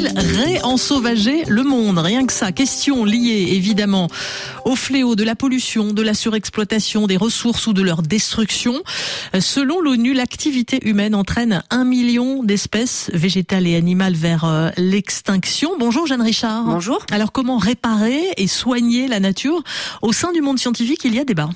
Faut-il réensauvager le monde? Rien que ça. Question liée évidemment au fléau de la pollution, de la surexploitation des ressources ou de leur destruction. Selon l'ONU, l'activité humaine entraîne un million d'espèces végétales et animales vers euh, l'extinction. Bonjour Jeanne Richard. Bonjour. Alors comment réparer et soigner la nature Au sein du monde scientifique, il y a débat.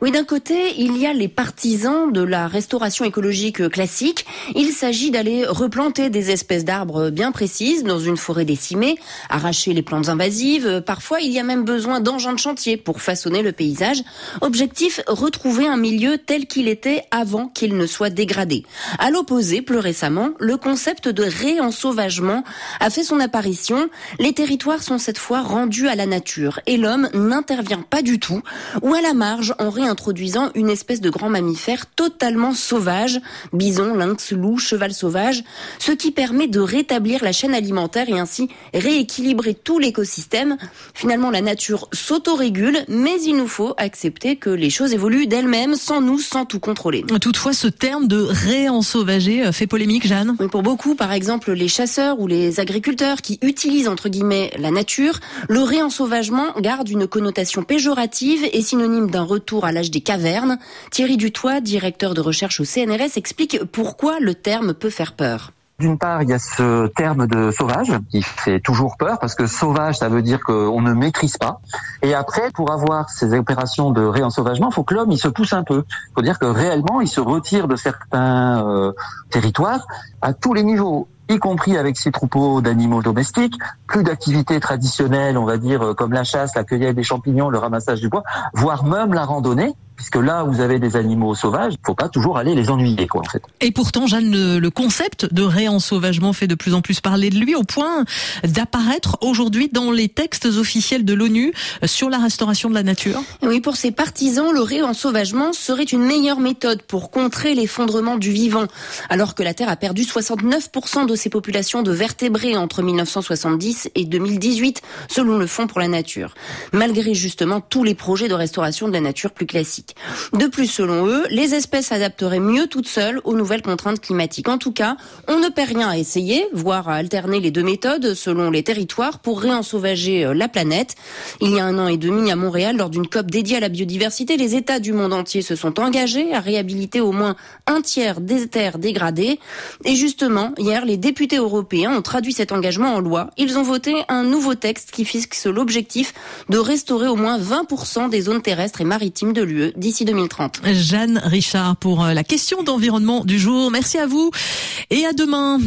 Oui, d'un côté, il y a les partisans de la restauration écologique classique. Il s'agit d'aller replanter des espèces d'arbres bien précises dans une forêt décimée, arracher les plantes invasives. Parfois, il y a même besoin d'engins de chantier pour façonner le paysage. Objectif, retrouver un milieu tel qu'il était avant qu'il ne soit dégradé. À l'opposé, plus récemment, le concept de réensauvagement a fait son apparition. Les territoires sont cette fois rendus à la nature et l'homme n'intervient pas du tout ou à la marge en réintroduisant une espèce de grand mammifère totalement sauvage, bison, lynx, loup, cheval sauvage, ce qui permet de rétablir la chaîne alimentaire et ainsi rééquilibrer tout l'écosystème. Finalement, la nature s'autorégule, mais il nous faut accepter que les choses évoluent d'elles-mêmes sans nous, sans tout contrôler. Toutefois, ce terme de réensauvager fait polémique, Jeanne? Oui, pour beaucoup, par exemple les chasseurs ou les agriculteurs qui utilisent entre guillemets la nature, le réensauvagement garde une connotation péjorative et synonyme d'un retour à l'âge des cavernes. Thierry Dutoit, directeur de recherche au CNRS, explique pourquoi le terme peut faire peur. D'une part, il y a ce terme de sauvage qui fait toujours peur parce que sauvage, ça veut dire qu'on ne maîtrise pas. Et après, pour avoir ces opérations de réensauvagement, il faut que l'homme il se pousse un peu. Il faut dire que réellement, il se retire de certains euh, territoires à tous les niveaux y compris avec ses troupeaux d'animaux domestiques, plus d'activités traditionnelles, on va dire, euh, comme la chasse, la cueillette des champignons, le ramassage du bois, voire même la randonnée, puisque là vous avez des animaux sauvages, il faut pas toujours aller les ennuyer, quoi, en fait. Et pourtant, Jeanne, le, le concept de réensauvagement fait de plus en plus parler de lui, au point d'apparaître aujourd'hui dans les textes officiels de l'ONU sur la restauration de la nature. Oui, pour ses partisans, le réensauvagement serait une meilleure méthode pour contrer l'effondrement du vivant, alors que la Terre a perdu 69% de ses populations de vertébrés entre 1970 et 2018, selon le Fonds pour la nature, malgré justement tous les projets de restauration de la nature plus classiques. De plus, selon eux, les espèces s'adapteraient mieux toutes seules aux nouvelles contraintes climatiques. En tout cas, on ne perd rien à essayer, voire à alterner les deux méthodes selon les territoires pour réensauvager la planète. Il y a un an et demi à Montréal, lors d'une COP dédiée à la biodiversité, les États du monde entier se sont engagés à réhabiliter au moins un tiers des terres dégradées. Et justement, hier, les députés européens ont traduit cet engagement en loi. Ils ont voté un nouveau texte qui fixe l'objectif de restaurer au moins 20% des zones terrestres et maritimes de l'UE d'ici 2030. Jeanne Richard pour la question d'environnement du jour. Merci à vous et à demain.